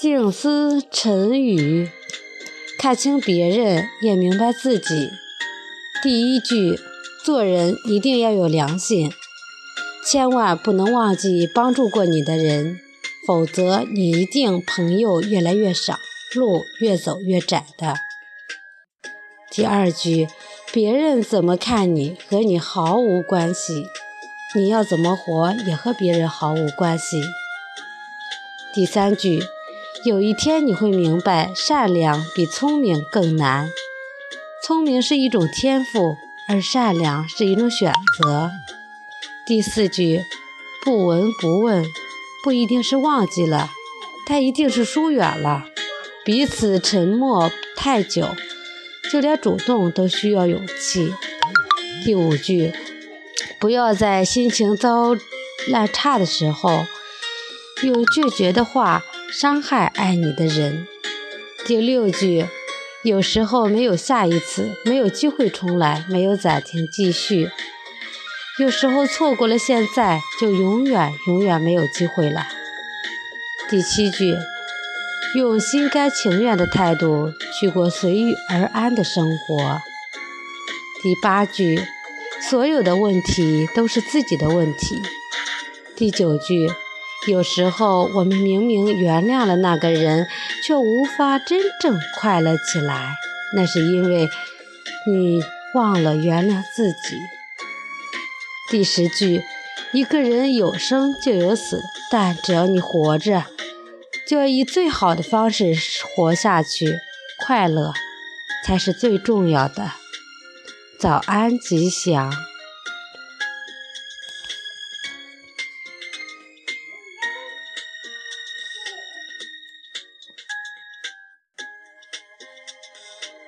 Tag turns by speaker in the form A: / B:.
A: 静思沉语，看清别人，也明白自己。第一句，做人一定要有良心，千万不能忘记帮助过你的人，否则你一定朋友越来越少，路越走越窄的。第二句，别人怎么看你和你毫无关系，你要怎么活也和别人毫无关系。第三句。有一天你会明白，善良比聪明更难。聪明是一种天赋，而善良是一种选择。第四句，不闻不问，不一定是忘记了，但一定是疏远了。彼此沉默太久，就连主动都需要勇气。第五句，不要在心情糟烂差的时候，用拒绝的话。伤害爱你的人。第六句，有时候没有下一次，没有机会重来，没有暂停继续。有时候错过了现在，就永远永远没有机会了。第七句，用心甘情愿的态度去过随遇而安的生活。第八句，所有的问题都是自己的问题。第九句。有时候，我们明明原谅了那个人，却无法真正快乐起来，那是因为你忘了原谅自己。第十句，一个人有生就有死，但只要你活着，就要以最好的方式活下去，快乐才是最重要的。早安，吉祥。